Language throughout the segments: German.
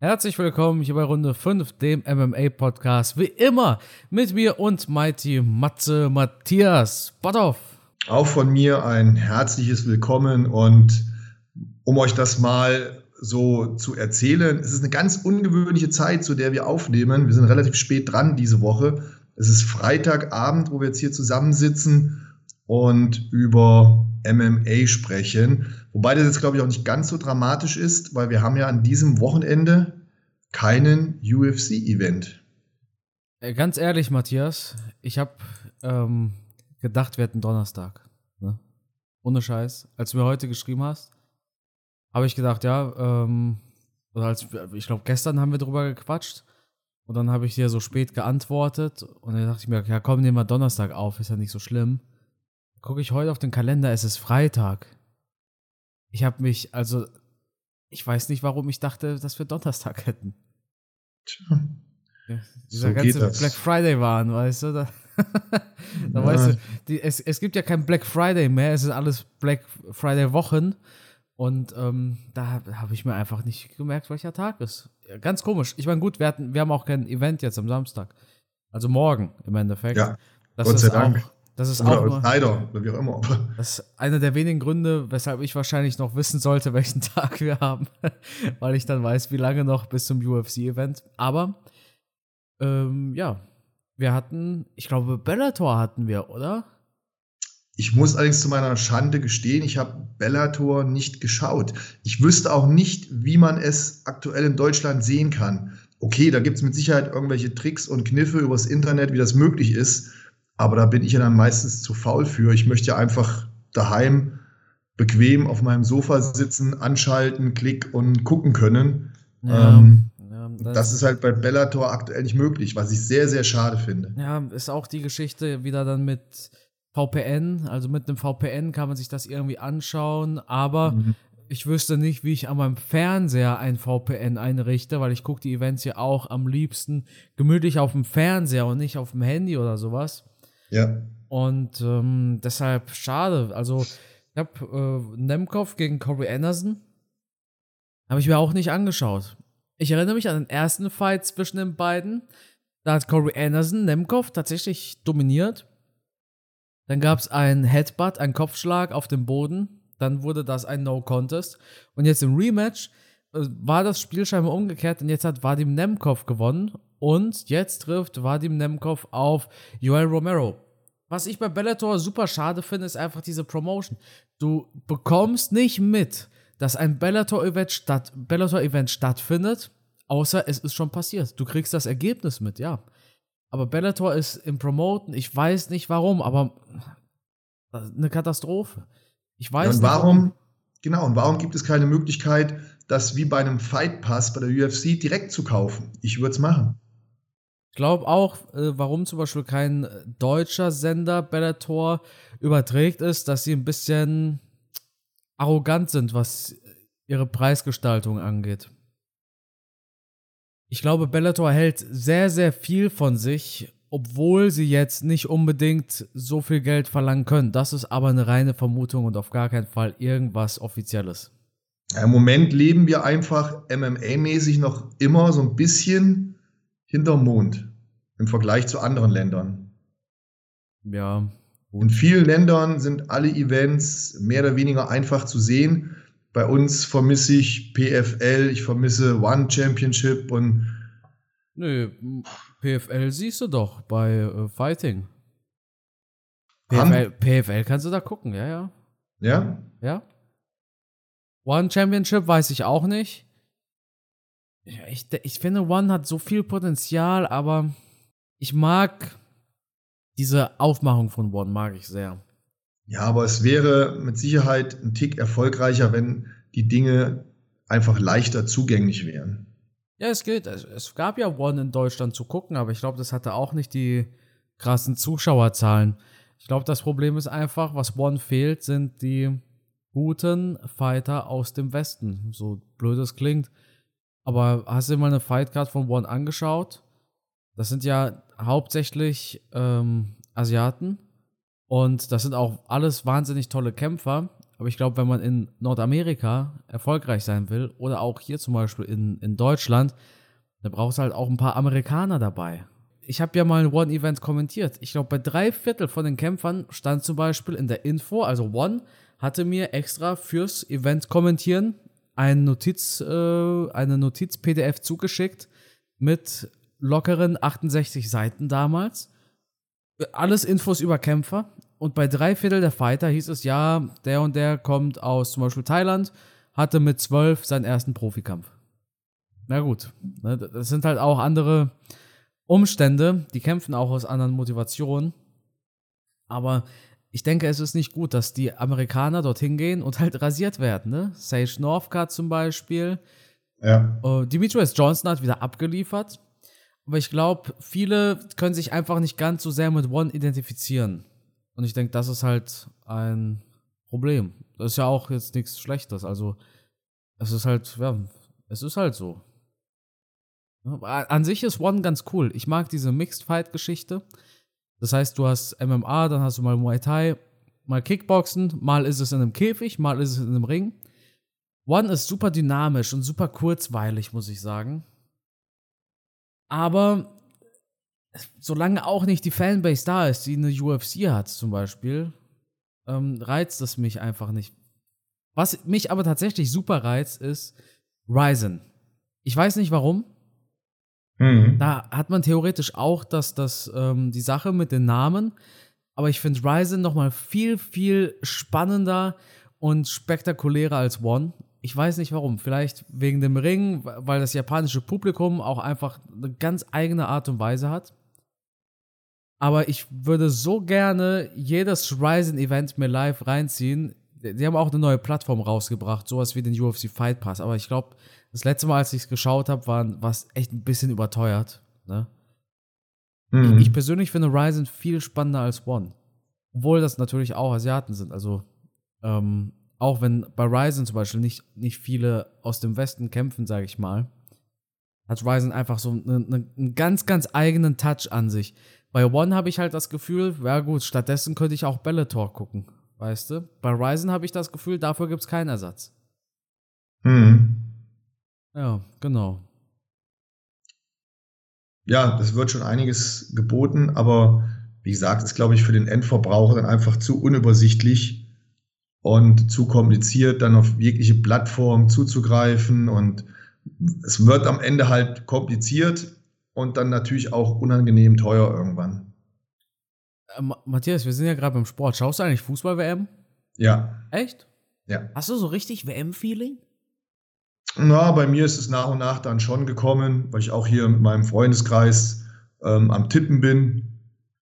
Herzlich willkommen hier bei Runde 5, dem MMA-Podcast. Wie immer mit mir und Mighty Matze Matthias Botthoff. Auch von mir ein herzliches Willkommen und um euch das mal so zu erzählen, es ist eine ganz ungewöhnliche Zeit, zu der wir aufnehmen. Wir sind relativ spät dran diese Woche. Es ist Freitagabend, wo wir jetzt hier zusammensitzen und über MMA sprechen. Wobei das jetzt, glaube ich, auch nicht ganz so dramatisch ist, weil wir haben ja an diesem Wochenende keinen UFC-Event. Ganz ehrlich, Matthias, ich habe ähm, gedacht, wir hätten Donnerstag. Ne? Ohne Scheiß. Als du mir heute geschrieben hast, habe ich gedacht, ja, ähm, oder als, ich glaube, gestern haben wir drüber gequatscht. Und dann habe ich dir so spät geantwortet. Und dann dachte ich mir, ja, komm, nehmen wir Donnerstag auf, ist ja nicht so schlimm gucke ich heute auf den Kalender, es ist Freitag. Ich habe mich, also, ich weiß nicht, warum ich dachte, dass wir Donnerstag hätten. Tja. Ja, dieser so ganze Black Friday waren, weißt du? Da, da ja. weißt du, die, es, es gibt ja kein Black Friday mehr, es ist alles Black Friday Wochen. Und ähm, da habe ich mir einfach nicht gemerkt, welcher Tag ist. Ja, ganz komisch. Ich meine, gut, wir, hatten, wir haben auch kein Event jetzt am Samstag. Also morgen im Endeffekt. Ja, das Gott sei Dank. Auch, das ist oder auch Snyder, oder wie auch immer. Das ist einer der wenigen Gründe, weshalb ich wahrscheinlich noch wissen sollte, welchen Tag wir haben, weil ich dann weiß, wie lange noch bis zum UFC-Event. Aber ähm, ja, wir hatten, ich glaube, Bellator hatten wir, oder? Ich muss allerdings zu meiner Schande gestehen, ich habe Bellator nicht geschaut. Ich wüsste auch nicht, wie man es aktuell in Deutschland sehen kann. Okay, da gibt es mit Sicherheit irgendwelche Tricks und Kniffe übers Internet, wie das möglich ist. Aber da bin ich ja dann meistens zu faul für. Ich möchte ja einfach daheim bequem auf meinem Sofa sitzen, anschalten, klick und gucken können. Ja, ähm, das, ist halt bei Bellator aktuell nicht möglich, was ich sehr, sehr schade finde. Ja, ist auch die Geschichte wieder dann mit VPN. Also mit einem VPN kann man sich das irgendwie anschauen, aber mhm. ich wüsste nicht, wie ich an meinem Fernseher ein VPN einrichte, weil ich gucke die Events ja auch am liebsten gemütlich auf dem Fernseher und nicht auf dem Handy oder sowas. Ja. Und ähm, deshalb schade. Also, ich habe äh, Nemkov gegen Corey Anderson. Habe ich mir auch nicht angeschaut. Ich erinnere mich an den ersten Fight zwischen den beiden. Da hat Corey Anderson Nemkov tatsächlich dominiert. Dann gab es einen Headbutt, einen Kopfschlag auf dem Boden. Dann wurde das ein No-Contest. Und jetzt im Rematch war das Spiel scheinbar umgekehrt, und jetzt hat Vadim Nemkov gewonnen und jetzt trifft Vadim Nemkov auf Joel Romero. Was ich bei Bellator super schade finde, ist einfach diese Promotion. Du bekommst nicht mit, dass ein Bellator-Event statt, Bellator stattfindet, außer es ist schon passiert. Du kriegst das Ergebnis mit, ja. Aber Bellator ist im Promoten, ich weiß nicht warum, aber eine Katastrophe. Ich weiß ja, und nicht warum, warum. Genau, und warum gibt es keine Möglichkeit, das wie bei einem Fight Pass bei der UFC direkt zu kaufen? Ich würde es machen. Ich glaube auch, äh, warum zum Beispiel kein deutscher Sender Bellator überträgt, ist, dass sie ein bisschen arrogant sind, was ihre Preisgestaltung angeht. Ich glaube, Bellator hält sehr, sehr viel von sich, obwohl sie jetzt nicht unbedingt so viel Geld verlangen können. Das ist aber eine reine Vermutung und auf gar keinen Fall irgendwas Offizielles. Im Moment leben wir einfach MMA-mäßig noch immer so ein bisschen hinterm Mond im Vergleich zu anderen Ländern. Ja. In vielen Ländern sind alle Events mehr oder weniger einfach zu sehen. Bei uns vermisse ich PFL, ich vermisse One Championship und. Nö, PFL siehst du doch bei äh, Fighting. PFL, PFL kannst du da gucken, ja, ja. Ja? Ja. One Championship weiß ich auch nicht. Ich, ich finde, One hat so viel Potenzial, aber ich mag diese Aufmachung von One, mag ich sehr. Ja, aber es wäre mit Sicherheit ein Tick erfolgreicher, wenn die Dinge einfach leichter zugänglich wären. Ja, es geht. Es, es gab ja One in Deutschland zu gucken, aber ich glaube, das hatte auch nicht die krassen Zuschauerzahlen. Ich glaube, das Problem ist einfach, was One fehlt, sind die guten Fighter aus dem Westen. So blöd es klingt. Aber hast du dir mal eine Fightcard von One angeschaut? Das sind ja hauptsächlich ähm, Asiaten. Und das sind auch alles wahnsinnig tolle Kämpfer. Aber ich glaube, wenn man in Nordamerika erfolgreich sein will oder auch hier zum Beispiel in, in Deutschland, da brauchst du halt auch ein paar Amerikaner dabei. Ich habe ja mal ein One-Event kommentiert. Ich glaube, bei drei Viertel von den Kämpfern stand zum Beispiel in der Info, also One hatte mir extra fürs Event kommentieren ein Notiz, äh, eine Notiz-PDF zugeschickt mit lockeren 68 Seiten damals. Alles Infos über Kämpfer. Und bei drei Viertel der Fighter hieß es, ja, der und der kommt aus zum Beispiel Thailand, hatte mit zwölf seinen ersten Profikampf. Na gut, ne, das sind halt auch andere Umstände, die kämpfen auch aus anderen Motivationen. Aber ich denke, es ist nicht gut, dass die Amerikaner dorthin gehen und halt rasiert werden. Ne? Sage Northcutt zum Beispiel. Ja. Uh, Demetrius Johnson hat wieder abgeliefert. Aber ich glaube, viele können sich einfach nicht ganz so sehr mit One identifizieren. Und ich denke, das ist halt ein Problem. Das ist ja auch jetzt nichts Schlechtes. Also, es ist halt, ja, es ist halt so. An sich ist One ganz cool. Ich mag diese Mixed Fight-Geschichte. Das heißt, du hast MMA, dann hast du mal Muay Thai, mal Kickboxen, mal ist es in einem Käfig, mal ist es in einem Ring. One ist super dynamisch und super kurzweilig, muss ich sagen. Aber solange auch nicht die Fanbase da ist, die eine UFC hat zum Beispiel, ähm, reizt es mich einfach nicht. Was mich aber tatsächlich super reizt, ist Ryzen. Ich weiß nicht warum. Mhm. Da hat man theoretisch auch das, das, ähm, die Sache mit den Namen. Aber ich finde Ryzen noch mal viel, viel spannender und spektakulärer als One. Ich weiß nicht warum. Vielleicht wegen dem Ring, weil das japanische Publikum auch einfach eine ganz eigene Art und Weise hat. Aber ich würde so gerne jedes Ryzen-Event mir live reinziehen. Die haben auch eine neue Plattform rausgebracht, sowas wie den UFC Fight Pass. Aber ich glaube, das letzte Mal, als ich es geschaut habe, war es echt ein bisschen überteuert. Ne? Mhm. Ich persönlich finde Ryzen viel spannender als One. Obwohl das natürlich auch Asiaten sind. Also, ähm, auch wenn bei Ryzen zum Beispiel nicht, nicht viele aus dem Westen kämpfen, sage ich mal, hat Ryzen einfach so eine, eine, einen ganz, ganz eigenen Touch an sich. Bei One habe ich halt das Gefühl, ja gut, stattdessen könnte ich auch Bellator gucken, weißt du? Bei Ryzen habe ich das Gefühl, dafür gibt es keinen Ersatz. Mhm. Ja, genau. Ja, es wird schon einiges geboten, aber wie gesagt, ist, glaube ich, für den Endverbraucher dann einfach zu unübersichtlich und zu kompliziert, dann auf jegliche Plattform zuzugreifen. Und es wird am Ende halt kompliziert und dann natürlich auch unangenehm teuer irgendwann. Äh, Matthias, wir sind ja gerade beim Sport. Schaust du eigentlich Fußball-WM? Ja. Echt? Ja. Hast du so richtig WM-Feeling? Na, bei mir ist es nach und nach dann schon gekommen, weil ich auch hier mit meinem Freundeskreis ähm, am Tippen bin.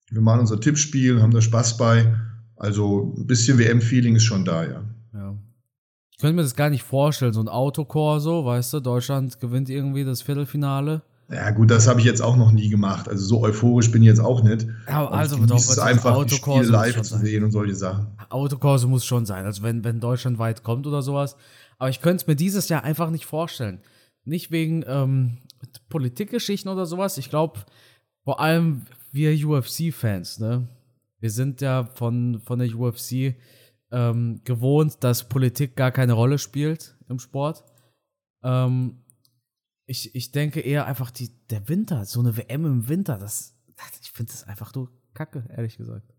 Wir machen unser Tippspiel, haben da Spaß bei. Also ein bisschen WM-Feeling ist schon da, ja. ja. Ich könnte mir das gar nicht vorstellen, so ein Autokorso, weißt du, Deutschland gewinnt irgendwie das Viertelfinale. Ja, gut, das habe ich jetzt auch noch nie gemacht. Also so euphorisch bin ich jetzt auch nicht. Ja, also doch, es einfach Autokorso live zu sehen und solche Sachen. Autokorso muss schon sein. Also wenn, wenn Deutschland weit kommt oder sowas, aber ich könnte es mir dieses Jahr einfach nicht vorstellen. Nicht wegen ähm, Politikgeschichten oder sowas. Ich glaube, vor allem wir UFC-Fans, ne? Wir sind ja von, von der UFC ähm, gewohnt, dass Politik gar keine Rolle spielt im Sport. Ähm, ich, ich denke eher einfach die, der Winter, so eine WM im Winter, das, ich finde das einfach nur kacke, ehrlich gesagt.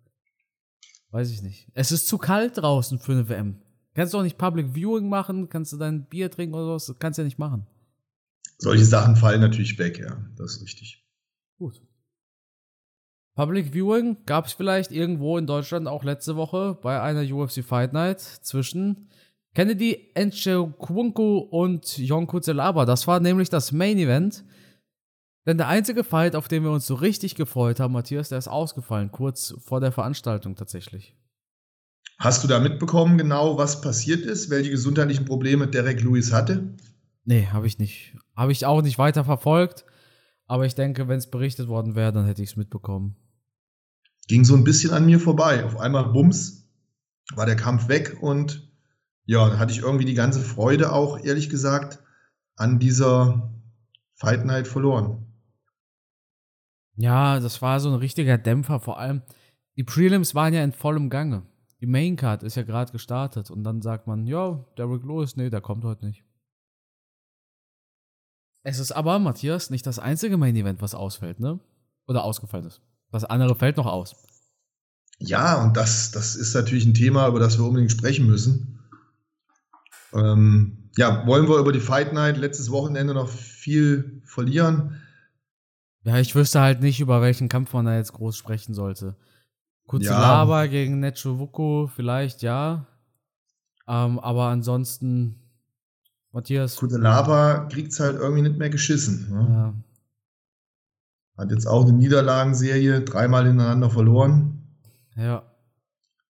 Weiß ich nicht. Es ist zu kalt draußen für eine WM. Kannst du auch nicht Public Viewing machen? Kannst du dein Bier trinken oder sowas? Das kannst du ja nicht machen. Solche Sachen fallen natürlich weg, ja. Das ist richtig. Gut. Public Viewing gab es vielleicht irgendwo in Deutschland auch letzte Woche bei einer UFC Fight Night zwischen Kennedy Nchekwunku und Yonku Zelaba. Das war nämlich das Main Event. Denn der einzige Fight, auf den wir uns so richtig gefreut haben, Matthias, der ist ausgefallen, kurz vor der Veranstaltung tatsächlich. Hast du da mitbekommen, genau was passiert ist, welche gesundheitlichen Probleme Derek Lewis hatte? Nee, habe ich nicht. Habe ich auch nicht weiter verfolgt. Aber ich denke, wenn es berichtet worden wäre, dann hätte ich es mitbekommen. Ging so ein bisschen an mir vorbei. Auf einmal, bums, war der Kampf weg und ja, dann hatte ich irgendwie die ganze Freude auch, ehrlich gesagt, an dieser Fight Night verloren. Ja, das war so ein richtiger Dämpfer. Vor allem, die Prelims waren ja in vollem Gange. Die Maincard ist ja gerade gestartet und dann sagt man, ja, Derek Lewis, nee, der kommt heute nicht. Es ist aber, Matthias, nicht das einzige Main Event, was ausfällt, ne? Oder ausgefallen ist. Das andere fällt noch aus. Ja, und das, das ist natürlich ein Thema, über das wir unbedingt sprechen müssen. Ähm, ja, wollen wir über die Fight Night letztes Wochenende noch viel verlieren? Ja, ich wüsste halt nicht, über welchen Kampf man da jetzt groß sprechen sollte. Kurze ja. Lava gegen Necho Wuko, vielleicht ja. Ähm, aber ansonsten, Matthias. Kurze Lava kriegt es halt irgendwie nicht mehr geschissen. Ne? Ja. Hat jetzt auch eine Niederlagenserie, dreimal hintereinander verloren. Ja.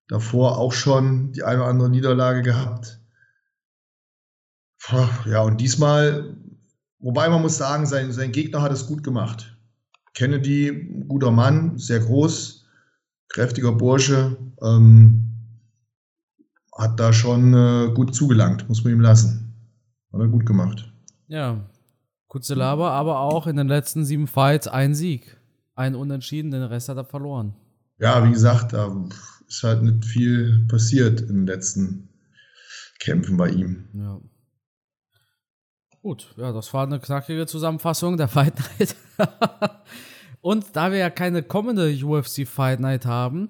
Davor auch schon die eine oder andere Niederlage gehabt. Ja, und diesmal, wobei man muss sagen, sein, sein Gegner hat es gut gemacht. Kennedy, guter Mann, sehr groß, kräftiger Bursche, ähm, hat da schon äh, gut zugelangt, muss man ihm lassen. Hat er gut gemacht. Ja, kurze Laber, aber auch in den letzten sieben Fights ein Sieg. Ein Unentschieden, den Rest hat er verloren ja, wie gesagt, da ist halt nicht viel passiert in den letzten Kämpfen bei ihm. Ja. Gut, ja, das war eine knackige Zusammenfassung der Fight Night. Und da wir ja keine kommende UFC Fight Night haben,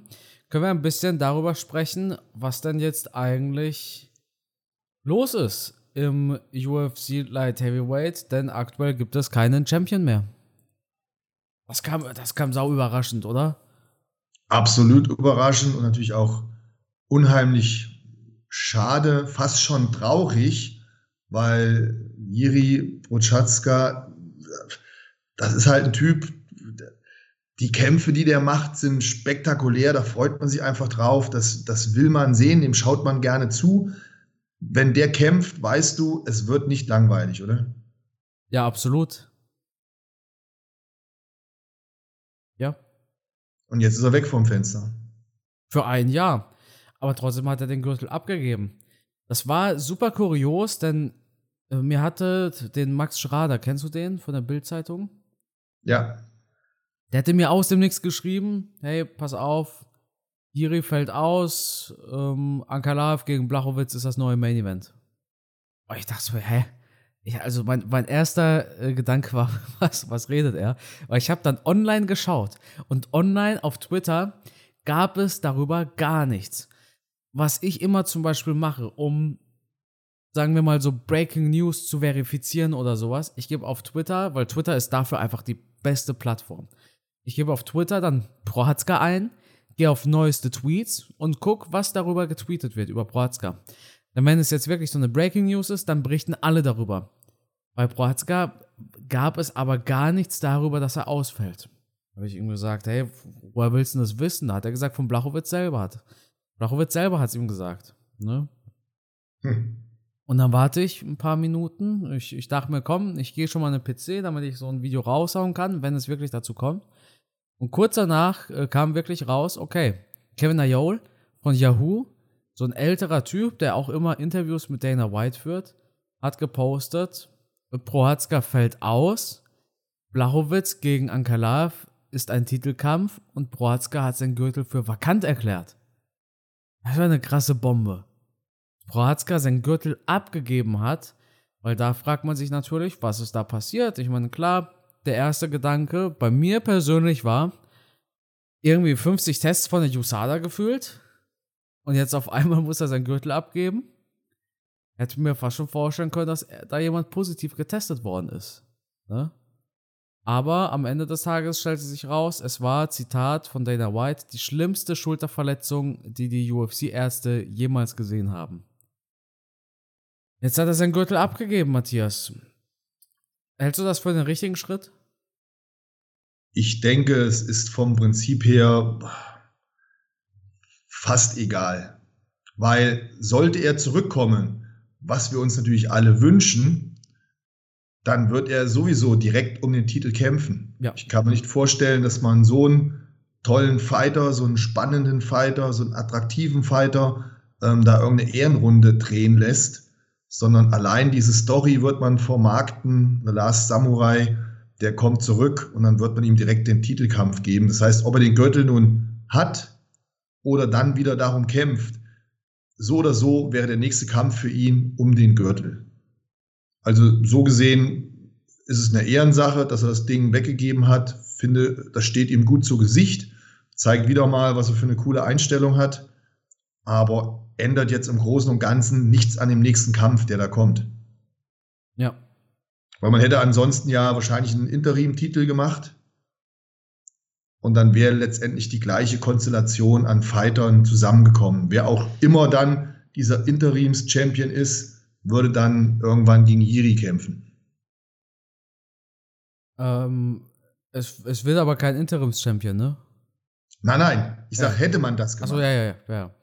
können wir ein bisschen darüber sprechen, was denn jetzt eigentlich los ist im UFC Light Heavyweight, denn aktuell gibt es keinen Champion mehr. Das kam, das kam sau überraschend, oder? absolut überraschend und natürlich auch unheimlich schade, fast schon traurig, weil Jiri Prochaska, das ist halt ein Typ, die Kämpfe, die der macht, sind spektakulär, da freut man sich einfach drauf, das, das will man sehen, dem schaut man gerne zu. Wenn der kämpft, weißt du, es wird nicht langweilig, oder? Ja, absolut. Ja, und jetzt ist er weg vom Fenster. Für ein Jahr. Aber trotzdem hat er den Gürtel abgegeben. Das war super kurios, denn äh, mir hatte den Max Schrader, kennst du den von der Bildzeitung? Ja. Der hatte mir aus dem Nichts geschrieben: Hey, pass auf, Jiri fällt aus, ähm, Ankalaev gegen Blachowitz ist das neue Main Event. Und ich dachte so, hä? Ich, also mein, mein erster äh, Gedanke war, was, was redet er? Weil ich habe dann online geschaut und online auf Twitter gab es darüber gar nichts. Was ich immer zum Beispiel mache, um, sagen wir mal so, Breaking News zu verifizieren oder sowas, ich gebe auf Twitter, weil Twitter ist dafür einfach die beste Plattform. Ich gebe auf Twitter dann Prohatzka ein, gehe auf neueste Tweets und gucke, was darüber getweetet wird, über Prohatzka. Denn wenn es jetzt wirklich so eine Breaking News ist, dann berichten alle darüber. Bei Prohatzka gab es aber gar nichts darüber, dass er ausfällt. Da habe ich ihm gesagt, hey, woher willst du das wissen? Da hat er gesagt, von Blachowitz selber hat. Blachowitz selber hat es ihm gesagt. Ne? Hm. Und dann warte ich ein paar Minuten. Ich, ich dachte mir, komm, ich gehe schon mal in den PC, damit ich so ein Video raushauen kann, wenn es wirklich dazu kommt. Und kurz danach äh, kam wirklich raus, okay, Kevin Ayol von Yahoo, so ein älterer Typ, der auch immer Interviews mit Dana White führt, hat gepostet, Prohatzka fällt aus. Blachowitz gegen Ankalaev ist ein Titelkampf und Prohatzka hat seinen Gürtel für vakant erklärt. Das war eine krasse Bombe. Prohatzka seinen Gürtel abgegeben hat, weil da fragt man sich natürlich, was ist da passiert? Ich meine, klar, der erste Gedanke bei mir persönlich war, irgendwie 50 Tests von der USADA gefühlt und jetzt auf einmal muss er seinen Gürtel abgeben. Hätte mir fast schon vorstellen können, dass da jemand positiv getestet worden ist. Ne? Aber am Ende des Tages stellte sich raus, es war, Zitat von Dana White, die schlimmste Schulterverletzung, die die UFC-Ärzte jemals gesehen haben. Jetzt hat er seinen Gürtel abgegeben, Matthias. Hältst du das für den richtigen Schritt? Ich denke, es ist vom Prinzip her fast egal. Weil sollte er zurückkommen, was wir uns natürlich alle wünschen, dann wird er sowieso direkt um den Titel kämpfen. Ja. Ich kann mir nicht vorstellen, dass man so einen tollen Fighter, so einen spannenden Fighter, so einen attraktiven Fighter ähm, da irgendeine Ehrenrunde drehen lässt, sondern allein diese Story wird man vermarkten, The Last Samurai, der kommt zurück und dann wird man ihm direkt den Titelkampf geben. Das heißt, ob er den Gürtel nun hat oder dann wieder darum kämpft, so oder so wäre der nächste Kampf für ihn um den Gürtel. Also so gesehen ist es eine Ehrensache, dass er das Ding weggegeben hat. Finde, das steht ihm gut zu Gesicht, zeigt wieder mal, was er für eine coole Einstellung hat, aber ändert jetzt im Großen und Ganzen nichts an dem nächsten Kampf, der da kommt. Ja. Weil man hätte ansonsten ja wahrscheinlich einen Interim-Titel gemacht. Und dann wäre letztendlich die gleiche Konstellation an Fightern zusammengekommen. Wer auch immer dann dieser Interims-Champion ist, würde dann irgendwann gegen Jiri kämpfen. Ähm, es, es wird aber kein Interims-Champion, ne? Nein, nein. Ich sag, ja. hätte man das gemacht. Achso, ja, ja, ja.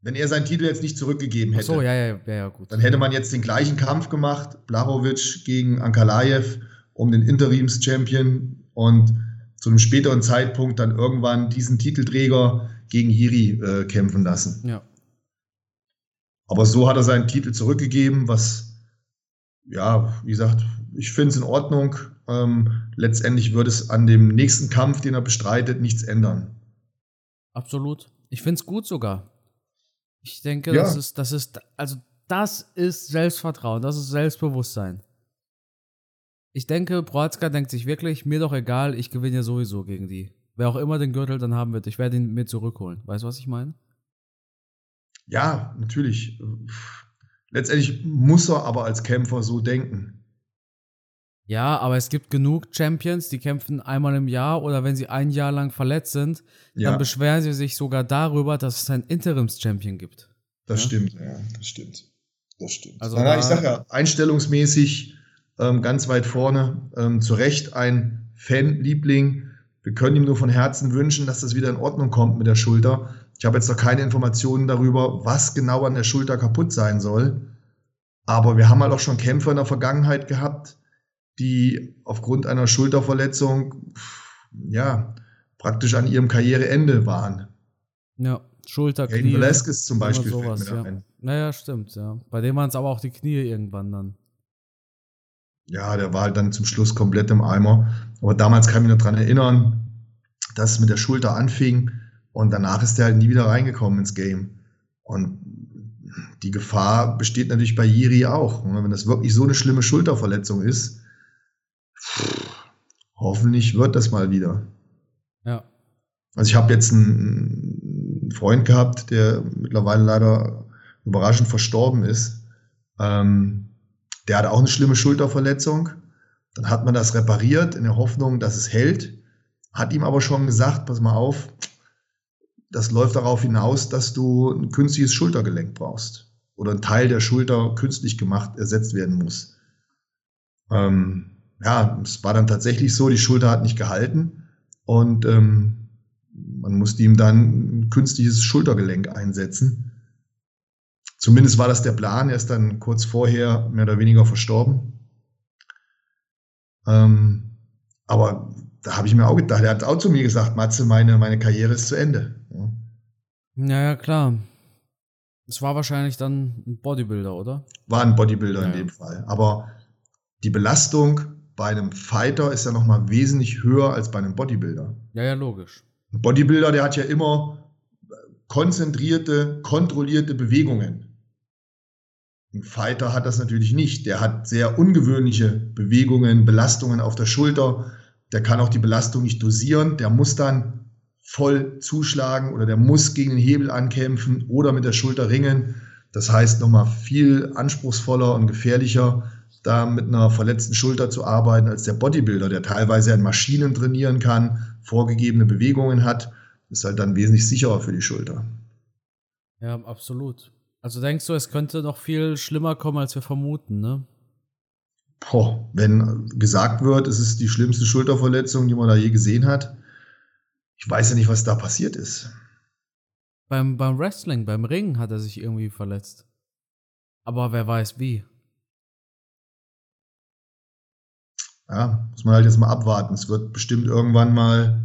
Wenn er seinen Titel jetzt nicht zurückgegeben hätte, so, ja, ja, ja, ja, gut. dann hätte man jetzt den gleichen Kampf gemacht, Blachowicz gegen Ankalaev um den Interims-Champion und zu einem späteren Zeitpunkt dann irgendwann diesen Titelträger gegen Hiri äh, kämpfen lassen. Ja. Aber so hat er seinen Titel zurückgegeben, was, ja, wie gesagt, ich finde es in Ordnung. Ähm, letztendlich würde es an dem nächsten Kampf, den er bestreitet, nichts ändern. Absolut. Ich finde es gut sogar. Ich denke, ja. das ist, das ist, also das ist Selbstvertrauen, das ist Selbstbewusstsein. Ich denke, Proatzka denkt sich wirklich, mir doch egal, ich gewinne ja sowieso gegen die. Wer auch immer den Gürtel dann haben wird, ich werde ihn mir zurückholen. Weißt du, was ich meine? Ja, natürlich. Letztendlich muss er aber als Kämpfer so denken. Ja, aber es gibt genug Champions, die kämpfen einmal im Jahr oder wenn sie ein Jahr lang verletzt sind, ja. dann beschweren sie sich sogar darüber, dass es einen Interims-Champion gibt. Das ja? stimmt, ja, das stimmt. Das stimmt. Also Na, ich sag ja, einstellungsmäßig ähm, ganz weit vorne, ähm, zu Recht ein Fan-Liebling. Wir können ihm nur von Herzen wünschen, dass das wieder in Ordnung kommt mit der Schulter. Ich habe jetzt noch keine Informationen darüber, was genau an der Schulter kaputt sein soll. Aber wir haben halt auch schon Kämpfer in der Vergangenheit gehabt, die aufgrund einer Schulterverletzung ja praktisch an ihrem Karriereende waren. Ja, Schulter, Knie. Kane Velasquez zum Beispiel. Sowas, ja. Naja, stimmt, ja. Bei dem waren es aber auch die Knie irgendwann dann. Ja, der war halt dann zum Schluss komplett im Eimer. Aber damals kann ich mich noch daran erinnern, dass es mit der Schulter anfing und danach ist er halt nie wieder reingekommen ins Game. Und die Gefahr besteht natürlich bei Jiri auch. Wenn das wirklich so eine schlimme Schulterverletzung ist, hoffentlich wird das mal wieder. Ja. Also ich habe jetzt einen Freund gehabt, der mittlerweile leider überraschend verstorben ist. Ähm, der hatte auch eine schlimme Schulterverletzung. Dann hat man das repariert in der Hoffnung, dass es hält. Hat ihm aber schon gesagt, pass mal auf, das läuft darauf hinaus, dass du ein künstliches Schultergelenk brauchst. Oder ein Teil der Schulter künstlich gemacht, ersetzt werden muss. Ähm, ja, es war dann tatsächlich so, die Schulter hat nicht gehalten und ähm, man musste ihm dann ein künstliches Schultergelenk einsetzen. Zumindest war das der Plan. Er ist dann kurz vorher mehr oder weniger verstorben. Ähm, aber da habe ich mir auch gedacht, er hat auch zu mir gesagt, Matze, meine, meine Karriere ist zu Ende. Ja, ja, ja klar. Es war wahrscheinlich dann ein Bodybuilder, oder? War ein Bodybuilder ja, in dem Fall. Aber die Belastung bei einem Fighter ist ja nochmal wesentlich höher als bei einem Bodybuilder. Ja, ja, logisch. Ein Bodybuilder, der hat ja immer konzentrierte, kontrollierte Bewegungen. Ein Fighter hat das natürlich nicht. Der hat sehr ungewöhnliche Bewegungen, Belastungen auf der Schulter. Der kann auch die Belastung nicht dosieren. Der muss dann voll zuschlagen oder der muss gegen den Hebel ankämpfen oder mit der Schulter ringen. Das heißt nochmal viel anspruchsvoller und gefährlicher da mit einer verletzten Schulter zu arbeiten als der Bodybuilder, der teilweise an Maschinen trainieren kann, vorgegebene Bewegungen hat, ist halt dann wesentlich sicherer für die Schulter. Ja, absolut. Also denkst du, es könnte noch viel schlimmer kommen, als wir vermuten, ne? Boah, wenn gesagt wird, es ist die schlimmste Schulterverletzung, die man da je gesehen hat. Ich weiß ja nicht, was da passiert ist. Beim, beim Wrestling, beim Ringen hat er sich irgendwie verletzt. Aber wer weiß wie. Ja, muss man halt jetzt mal abwarten. Es wird bestimmt irgendwann mal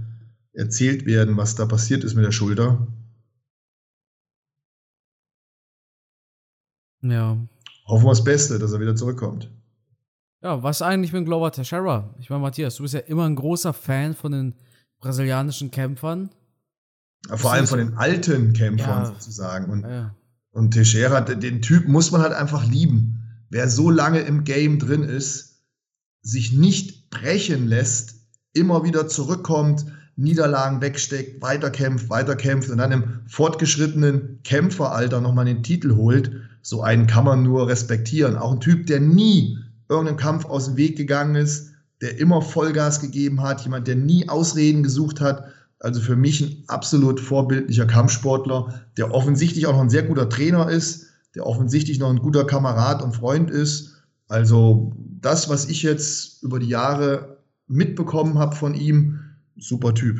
erzählt werden, was da passiert ist mit der Schulter. Ja. Hoffen wir das Beste, dass er wieder zurückkommt. Ja, was eigentlich mit Glover Teixeira? Ich meine, Matthias, du bist ja immer ein großer Fan von den brasilianischen Kämpfern. Vor allem von den alten Kämpfern Ja. sozusagen. Und, Ja. und Teixeira, den Typ muss man halt einfach lieben. Wer so lange im Game drin ist, sich nicht brechen lässt, immer wieder zurückkommt, Niederlagen wegsteckt, weiterkämpft, weiterkämpft und dann im fortgeschrittenen Kämpferalter nochmal den Titel holt, so einen kann man nur respektieren. Auch ein Typ, der nie irgendeinem Kampf aus dem Weg gegangen ist, der immer Vollgas gegeben hat, jemand, der nie Ausreden gesucht hat. Also für mich ein absolut vorbildlicher Kampfsportler, der offensichtlich auch noch ein sehr guter Trainer ist, der offensichtlich noch ein guter Kamerad und Freund ist. Also das, was ich jetzt über die Jahre mitbekommen habe von ihm, super Typ.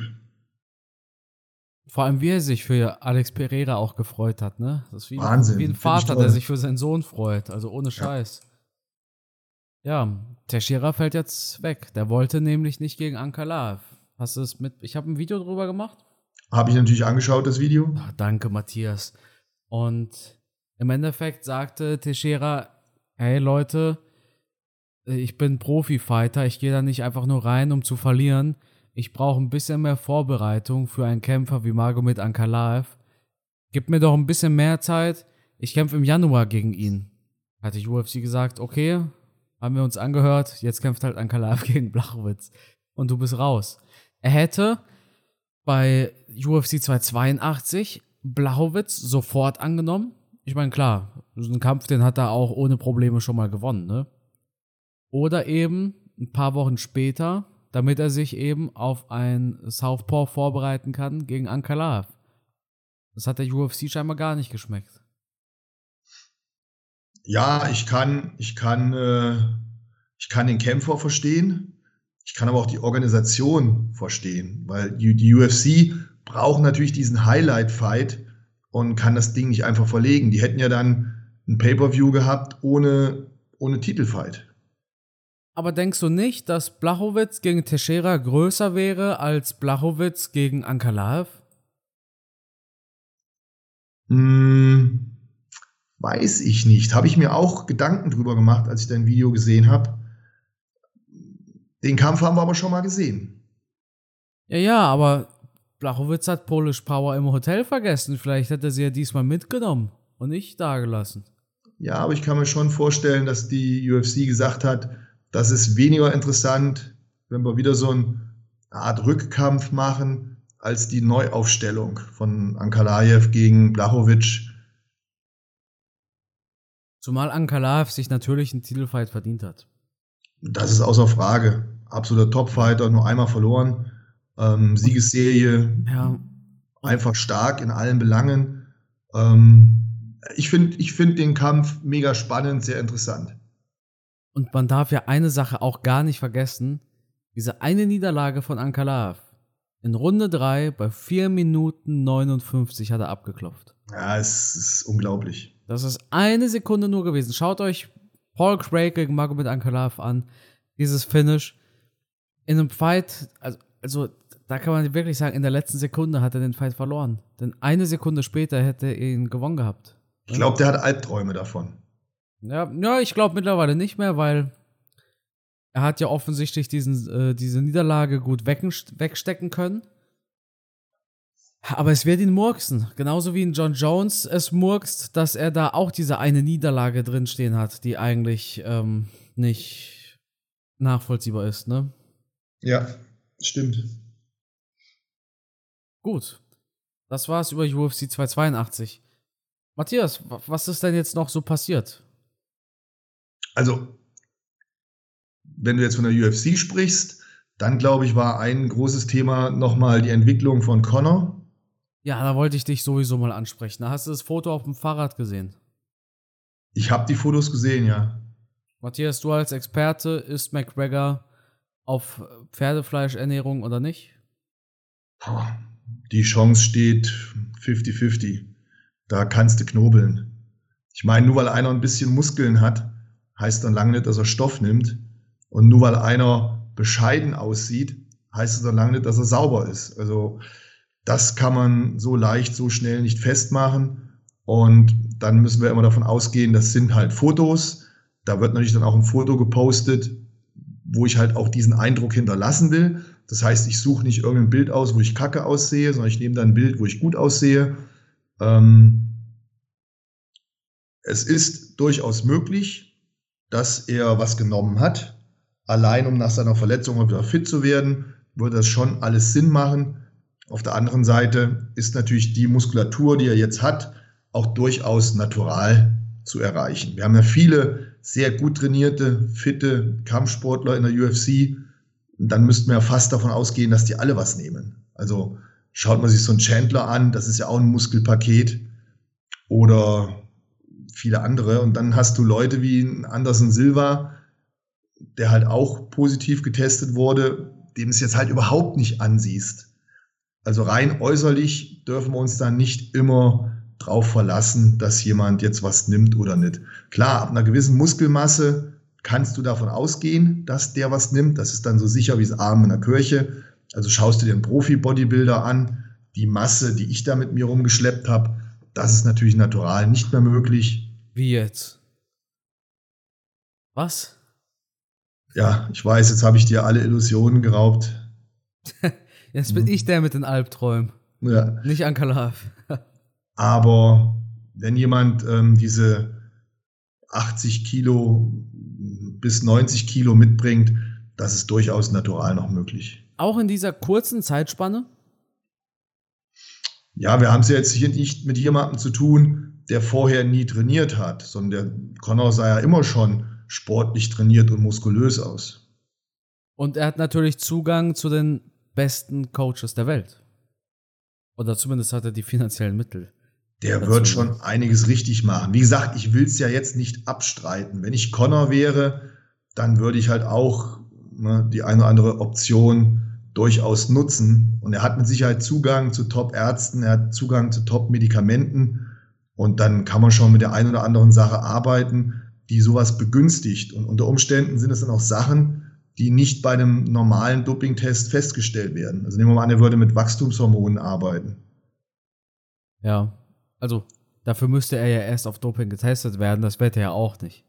Vor allem, wie er sich für Alex Pereira auch gefreut hat, ne? Das ist wie, Wahnsinn, wie ein Vater, der sich für seinen Sohn freut. Also ohne Scheiß. Ja, Teixeira fällt jetzt weg. Der wollte nämlich nicht gegen Ankalaev. Hast du es mit? Ich habe ein Video drüber gemacht. Habe ich natürlich angeschaut, das Video. Ach, danke, Matthias. Und im Endeffekt sagte Teixeira, hey Leute, ich bin Profi-Fighter, ich gehe da nicht einfach nur rein, um zu verlieren. Ich brauche ein bisschen mehr Vorbereitung für einen Kämpfer wie Magomed Ankalaev. Gib mir doch ein bisschen mehr Zeit. Ich kämpfe im Januar gegen ihn. Hatte die UFC gesagt, okay, haben wir uns angehört, jetzt kämpft halt Ankalaev gegen Blachowitz. Und du bist raus. Er hätte bei UFC 282 Blachowitz sofort angenommen. Ich meine, klar, so einen Kampf, den hat er auch ohne Probleme schon mal gewonnen, ne? Oder eben ein paar Wochen später, damit er sich eben auf ein Southpaw vorbereiten kann gegen Ankalaev. Das hat der UFC scheinbar gar nicht geschmeckt. Ja, ich kann, ich kann, äh, ich kann den Kämpfer verstehen. Ich kann aber auch die Organisation verstehen, weil die UFC braucht natürlich diesen Highlight-Fight und kann das Ding nicht einfach verlegen. Die hätten ja dann ein Pay-per-View gehabt ohne, ohne Titelfight. Aber denkst du nicht, dass Blachowitz gegen Teixeira größer wäre als Blachowitz gegen Ankalaev? Hm, weiß ich nicht. Habe ich mir auch Gedanken drüber gemacht, als ich dein Video gesehen habe. Den Kampf haben wir aber schon mal gesehen. Ja, ja, aber Blachowitz hat Polish Power im Hotel vergessen. Vielleicht hat er sie ja diesmal mitgenommen und nicht dagelassen. Ja, aber ich kann mir schon vorstellen, dass die UFC gesagt hat, das ist weniger interessant, wenn wir wieder so eine Art Rückkampf machen, als die Neuaufstellung von Ankalaev gegen Blachowicz. Zumal Ankalaev sich natürlich einen Titelfight verdient hat. Das ist außer Frage. Absoluter Topfighter, nur einmal verloren. Ähm, Siegesserie, Ja, einfach stark in allen Belangen. Ähm, ich finde ich find den Kampf mega spannend, sehr interessant. Und man darf ja eine Sache auch gar nicht vergessen. Diese eine Niederlage von Ankalaev. In Runde 3 bei 4 Minuten 59 hat er abgeklopft. Ja, es ist unglaublich. Das ist eine Sekunde nur gewesen. Schaut euch Paul Craig gegen Magomed Ankalaev an. Dieses Finish. In einem Fight, also, also da kann man wirklich sagen, in der letzten Sekunde hat er den Fight verloren. Denn eine Sekunde später hätte er ihn gewonnen gehabt. Ich glaube, der hat Albträume davon. Ja, ja ich glaube mittlerweile nicht mehr, weil er hat ja offensichtlich diesen, äh, diese Niederlage gut wegstecken können. Aber es wird ihn murksen. Genauso wie in John Jones es murkst, dass er da auch diese eine Niederlage drinstehen hat, die eigentlich ähm, nicht nachvollziehbar ist, ne? Ja, stimmt. Gut. Das war's über UFC 282. Matthias, wa- was ist denn jetzt noch so passiert? Also, wenn du jetzt von der UFC sprichst, dann glaube ich, war ein großes Thema nochmal die Entwicklung von Connor. Ja, da wollte ich dich sowieso mal ansprechen. Da hast du das Foto auf dem Fahrrad gesehen. Ich habe die Fotos gesehen, ja. Matthias, du als Experte, ist McGregor auf Pferdefleischernährung oder nicht? Die Chance steht 50-50. Da kannst du knobeln. Ich meine, nur weil einer ein bisschen Muskeln hat, heißt dann lange nicht, dass er Stoff nimmt. Und nur weil einer bescheiden aussieht, heißt es dann lange nicht, dass er sauber ist. Also das kann man so leicht, so schnell nicht festmachen. Und dann müssen wir immer davon ausgehen, das sind halt Fotos. Da wird natürlich dann auch ein Foto gepostet, wo ich halt auch diesen Eindruck hinterlassen will. Das heißt, ich suche nicht irgendein Bild aus, wo ich kacke aussehe, sondern ich nehme dann ein Bild, wo ich gut aussehe. Ähm, es ist durchaus möglich, dass er was genommen hat. Allein um nach seiner Verletzung wieder fit zu werden, würde das schon alles Sinn machen. Auf der anderen Seite ist natürlich die Muskulatur, die er jetzt hat, auch durchaus natural zu erreichen. Wir haben ja viele sehr gut trainierte, fitte Kampfsportler in der UFC. Dann müssten wir ja fast davon ausgehen, dass die alle was nehmen. Also schaut man sich so einen Chandler an, das ist ja auch ein Muskelpaket. Oder viele andere. Und dann hast du Leute wie Anderson Silva, der halt auch positiv getestet wurde, dem es jetzt halt überhaupt nicht ansiehst. Also rein äußerlich dürfen wir uns da nicht immer drauf verlassen, dass jemand jetzt was nimmt oder nicht. Klar, ab einer gewissen Muskelmasse kannst du davon ausgehen, dass der was nimmt. Das ist dann so sicher wie das Arm in der Kirche. Also schaust du dir einen Profi-Bodybuilder an, die Masse, die ich da mit mir rumgeschleppt habe, das ist natürlich natural nicht mehr möglich. Wie jetzt? Was? Ja, ich weiß, jetzt habe ich dir alle Illusionen geraubt. jetzt bin mhm. ich der mit den Albträumen. Ja. Nicht Ankalav. Aber wenn jemand ähm, diese 80 Kilo bis 90 Kilo mitbringt, das ist durchaus natural noch möglich. Auch in dieser kurzen Zeitspanne? Ja, wir haben es ja jetzt hier nicht mit jemandem zu tun, der vorher nie trainiert hat, sondern der Connor sah ja immer schon sportlich trainiert und muskulös aus. Und er hat natürlich Zugang zu den besten Coaches der Welt. Oder zumindest hat er die finanziellen Mittel. Der wird schon einiges richtig machen. Wie gesagt, ich will es ja jetzt nicht abstreiten. Wenn ich Connor wäre, dann würde ich halt auch ne, die eine oder andere Option durchaus nutzen. Und er hat mit Sicherheit Zugang zu Top-Ärzten, er hat Zugang zu Top-Medikamenten. Und dann kann man schon mit der einen oder anderen Sache arbeiten, die sowas begünstigt. Und unter Umständen sind es dann auch Sachen, die nicht bei einem normalen Dopingtest festgestellt werden. Also nehmen wir mal an, er würde mit Wachstumshormonen arbeiten. Ja, also dafür müsste er ja erst auf Doping getestet werden, das wird er ja auch nicht.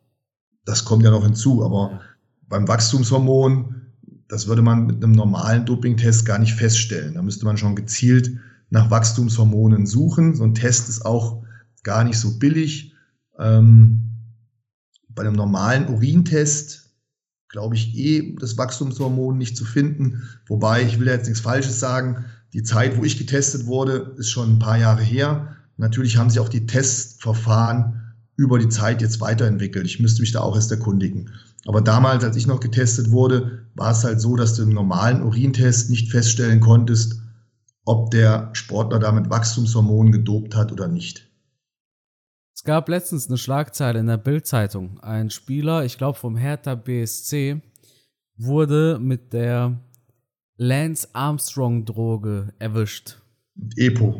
Das kommt ja noch hinzu, aber ja. beim Wachstumshormon, das würde man mit einem normalen Dopingtest gar nicht feststellen. Da müsste man schon gezielt nach Wachstumshormonen suchen. So ein Test ist auch gar nicht so billig. Ähm, bei einem normalen Urintest glaube ich eh das Wachstumshormon nicht zu finden. Wobei, ich will jetzt nichts Falsches sagen, die Zeit, wo ich getestet wurde, ist schon ein paar Jahre her. Natürlich haben sich auch die Testverfahren über die Zeit jetzt weiterentwickelt. Ich müsste mich da auch erst erkundigen. Aber damals, als ich noch getestet wurde, war es halt so, dass du im normalen Urintest nicht feststellen konntest, ob der Sportler damit Wachstumshormonen gedopt hat oder nicht. Es gab letztens eine Schlagzeile in der Bild-Zeitung. Ein Spieler, ich glaube vom Hertha BSC, wurde mit der Lance Armstrong-Droge erwischt. Epo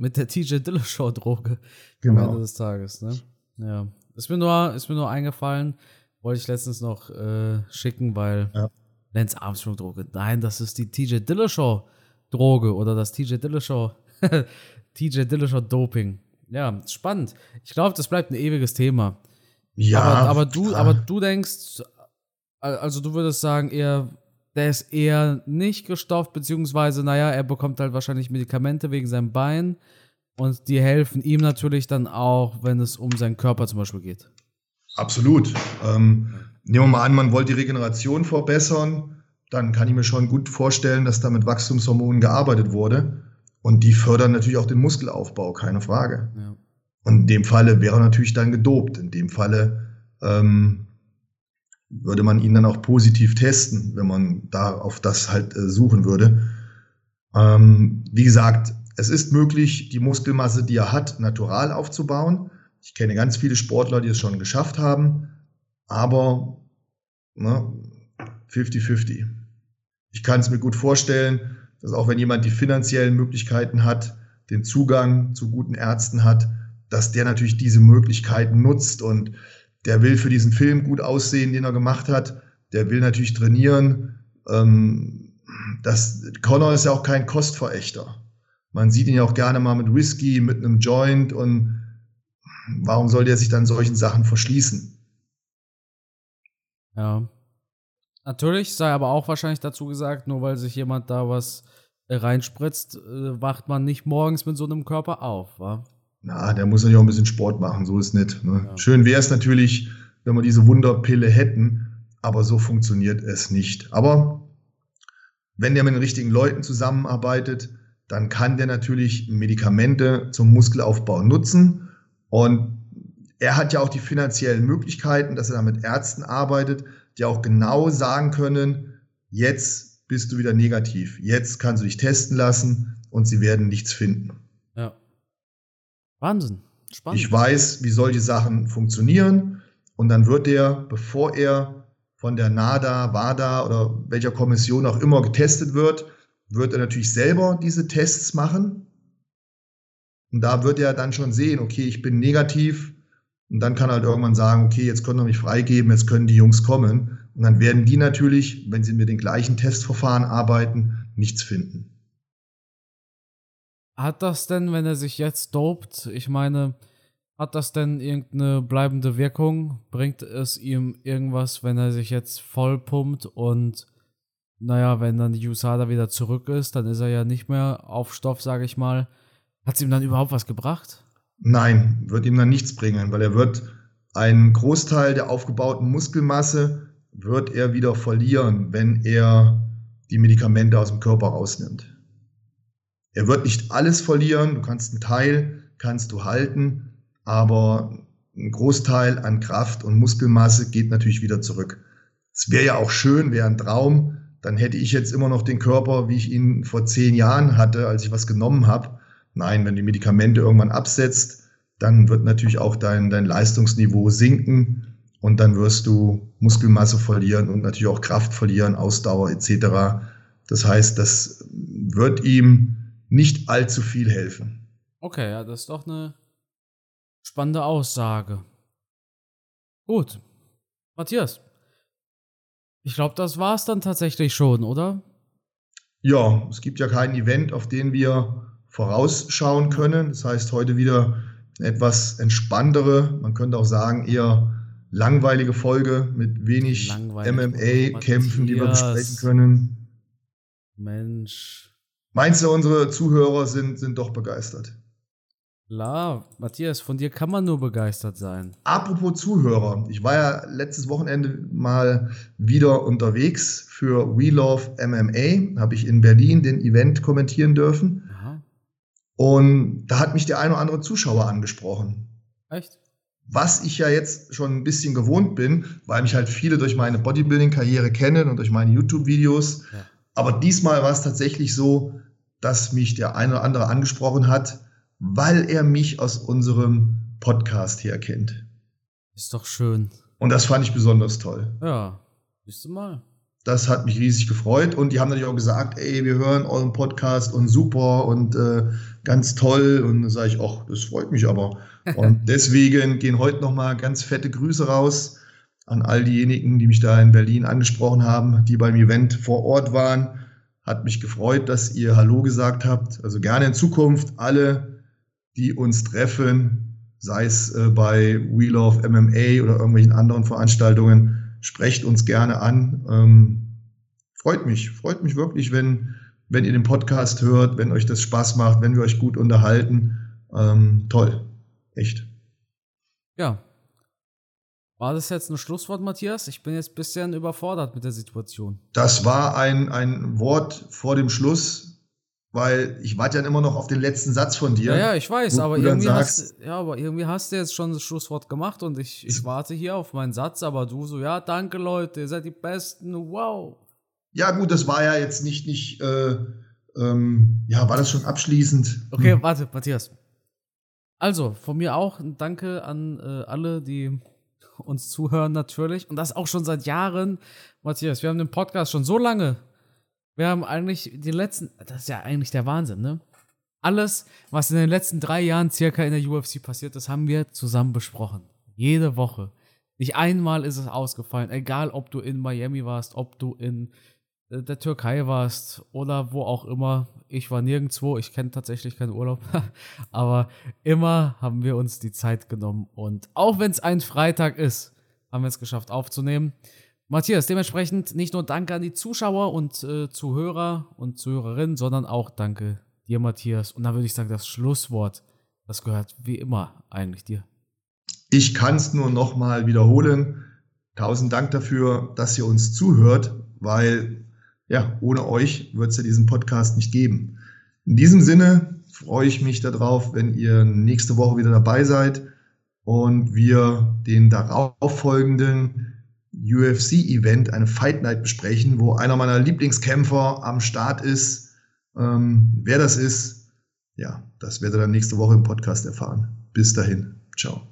mit der TJ Dillashaw-Droge genau. am Ende des Tages. Ne? Ja. Ist mir, nur, ist mir nur eingefallen, wollte ich letztens noch äh, schicken, weil ja. Lance Armstrong-Droge. Nein, das ist die TJ Dillashaw-Droge oder das TJ Dillashaw, TJ Dillashaw-Doping. Ja, spannend. Ich glaube, das bleibt ein ewiges Thema. Ja. Aber, aber du, aber du denkst, also du würdest sagen, eher der ist eher nicht gestofft, beziehungsweise, naja, er bekommt halt wahrscheinlich Medikamente wegen seinem Bein und die helfen ihm natürlich dann auch, wenn es um seinen Körper zum Beispiel geht. Absolut. Ähm, nehmen wir mal an, man wollte die Regeneration verbessern, dann kann ich mir schon gut vorstellen, dass da mit Wachstumshormonen gearbeitet wurde. Und die fördern natürlich auch den Muskelaufbau, keine Frage. Ja. Und in dem Falle wäre er natürlich dann gedopt. In dem Falle ähm, würde man ihn dann auch positiv testen, wenn man da auf das halt äh, suchen würde. Ähm, wie gesagt, es ist möglich, die Muskelmasse, die er hat, natural aufzubauen. Ich kenne ganz viele Sportler, die es schon geschafft haben, aber 50-50. Ne, ich kann es mir gut vorstellen, dass auch wenn jemand die finanziellen Möglichkeiten hat, den Zugang zu guten Ärzten hat, dass der natürlich diese Möglichkeiten nutzt und der will für diesen Film gut aussehen, den er gemacht hat. Der will natürlich trainieren. Ähm, das, Connor ist ja auch kein Kostverächter. Man sieht ihn ja auch gerne mal mit Whisky, mit einem Joint und warum soll der sich dann solchen Sachen verschließen? Ja. Natürlich, sei aber auch wahrscheinlich dazu gesagt, nur weil sich jemand da was äh, reinspritzt, äh, wacht man nicht morgens mit so einem Körper auf, wa? Na, der muss ja auch ein bisschen Sport machen, so ist nicht. Ne? Ja. Schön wäre es natürlich, wenn wir diese Wunderpille hätten, aber so funktioniert es nicht. Aber wenn der mit den richtigen Leuten zusammenarbeitet, dann kann der natürlich Medikamente zum Muskelaufbau nutzen. Und er hat ja auch die finanziellen Möglichkeiten, dass er da mit Ärzten arbeitet, die auch genau sagen können, jetzt bist du wieder negativ, jetzt kannst du dich testen lassen und sie werden nichts finden. Ja. Wahnsinn. Spannend. Ich weiß, wie solche Sachen funktionieren und dann wird er, bevor er von der NADA, WADA oder welcher Kommission auch immer getestet wird, wird er natürlich selber diese Tests machen. Und da wird er dann schon sehen, okay, ich bin negativ, und dann kann halt irgendwann sagen, okay, jetzt können wir mich freigeben, jetzt können die Jungs kommen. Und dann werden die natürlich, wenn sie mit den gleichen Testverfahren arbeiten, nichts finden. Hat das denn, wenn er sich jetzt dopt, ich meine, hat das denn irgendeine bleibende Wirkung? Bringt es ihm irgendwas, wenn er sich jetzt voll pumpt und naja, wenn dann die USADA wieder zurück ist, dann ist er ja nicht mehr auf Stoff, sage ich mal. Hat es ihm dann überhaupt was gebracht? Nein, wird ihm dann nichts bringen, weil er wird einen Großteil der aufgebauten Muskelmasse wird er wieder verlieren, wenn er die Medikamente aus dem Körper rausnimmt. Er wird nicht alles verlieren, du kannst einen Teil, kannst du halten, aber ein Großteil an Kraft und Muskelmasse geht natürlich wieder zurück. Es wäre ja auch schön, wäre ein Traum, dann hätte ich jetzt immer noch den Körper, wie ich ihn vor zehn Jahren hatte, als ich was genommen habe. Nein, wenn die Medikamente irgendwann absetzt, dann wird natürlich auch dein, dein Leistungsniveau sinken und dann wirst du Muskelmasse verlieren und natürlich auch Kraft verlieren, Ausdauer etc. Das heißt, das wird ihm nicht allzu viel helfen. Okay, ja, das ist doch eine spannende Aussage. Gut. Matthias, ich glaube, das war es dann tatsächlich schon, oder? Ja, es gibt ja kein Event, auf den wir vorausschauen können. Das heißt, heute wieder eine etwas entspanntere, man könnte auch sagen, eher langweilige Folge mit wenig MMA-Kämpfen, die wir besprechen können. Mensch. Meinst du, unsere Zuhörer sind, sind doch begeistert? Klar, Matthias, von dir kann man nur begeistert sein. Apropos Zuhörer, ich war ja letztes Wochenende mal wieder unterwegs für We Love MMA, habe ich in Berlin den Event kommentieren dürfen. Und da hat mich der ein oder andere Zuschauer angesprochen. Echt? Was ich ja jetzt schon ein bisschen gewohnt bin, weil mich halt viele durch meine Bodybuilding-Karriere kennen und durch meine YouTube-Videos. Ja. Aber diesmal war es tatsächlich so, dass mich der eine oder andere angesprochen hat, weil er mich aus unserem Podcast her kennt. Ist doch schön. Und das fand ich besonders toll. Ja, siehst du mal. Das hat mich riesig gefreut und die haben natürlich auch gesagt, ey, wir hören euren Podcast und super und äh, ganz toll. Und dann sage ich, ach, das freut mich aber. Und deswegen gehen heute nochmal ganz fette Grüße raus an all diejenigen, die mich da in Berlin angesprochen haben, die beim Event vor Ort waren. Hat mich gefreut, dass ihr Hallo gesagt habt. Also gerne in Zukunft alle die uns treffen, sei es äh, bei We Love MMA oder irgendwelchen anderen Veranstaltungen, sprecht uns gerne an. Ähm, freut mich, freut mich wirklich, wenn, wenn ihr den Podcast hört, wenn euch das Spaß macht, wenn wir euch gut unterhalten. Ähm, toll, echt. Ja. War das jetzt ein Schlusswort, Matthias? Ich bin jetzt ein bisschen überfordert mit der Situation. Das war ein, ein Wort vor dem Schluss weil ich warte ja immer noch auf den letzten Satz von dir. Ja, ja, ich weiß, aber irgendwie, sagst, hast, ja, aber irgendwie hast du jetzt schon das Schlusswort gemacht und ich, ich warte hier auf meinen Satz, aber du so, ja, danke Leute, ihr seid die Besten, wow. Ja, gut, das war ja jetzt nicht, nicht, äh, ähm, ja, war das schon abschließend? Okay, hm. warte, Matthias. Also, von mir auch ein Danke an äh, alle, die uns zuhören natürlich und das auch schon seit Jahren. Matthias, wir haben den Podcast schon so lange wir haben eigentlich die letzten, das ist ja eigentlich der Wahnsinn, ne? Alles, was in den letzten drei Jahren circa in der UFC passiert ist, haben wir zusammen besprochen. Jede Woche. Nicht einmal ist es ausgefallen, egal ob du in Miami warst, ob du in äh, der Türkei warst oder wo auch immer. Ich war nirgendwo, ich kenne tatsächlich keinen Urlaub, aber immer haben wir uns die Zeit genommen und auch wenn es ein Freitag ist, haben wir es geschafft aufzunehmen. Matthias, dementsprechend nicht nur Danke an die Zuschauer und äh, Zuhörer und Zuhörerinnen, sondern auch Danke dir, Matthias. Und dann würde ich sagen, das Schlusswort, das gehört wie immer eigentlich dir. Ich kann es nur nochmal wiederholen. Tausend Dank dafür, dass ihr uns zuhört, weil ja, ohne euch wird es ja diesen Podcast nicht geben. In diesem Sinne freue ich mich darauf, wenn ihr nächste Woche wieder dabei seid und wir den darauffolgenden UFC-Event, eine Fight Night besprechen, wo einer meiner Lieblingskämpfer am Start ist. Ähm, wer das ist, ja, das werdet ihr dann nächste Woche im Podcast erfahren. Bis dahin. Ciao.